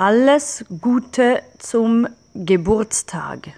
Alles Gute zum Geburtstag.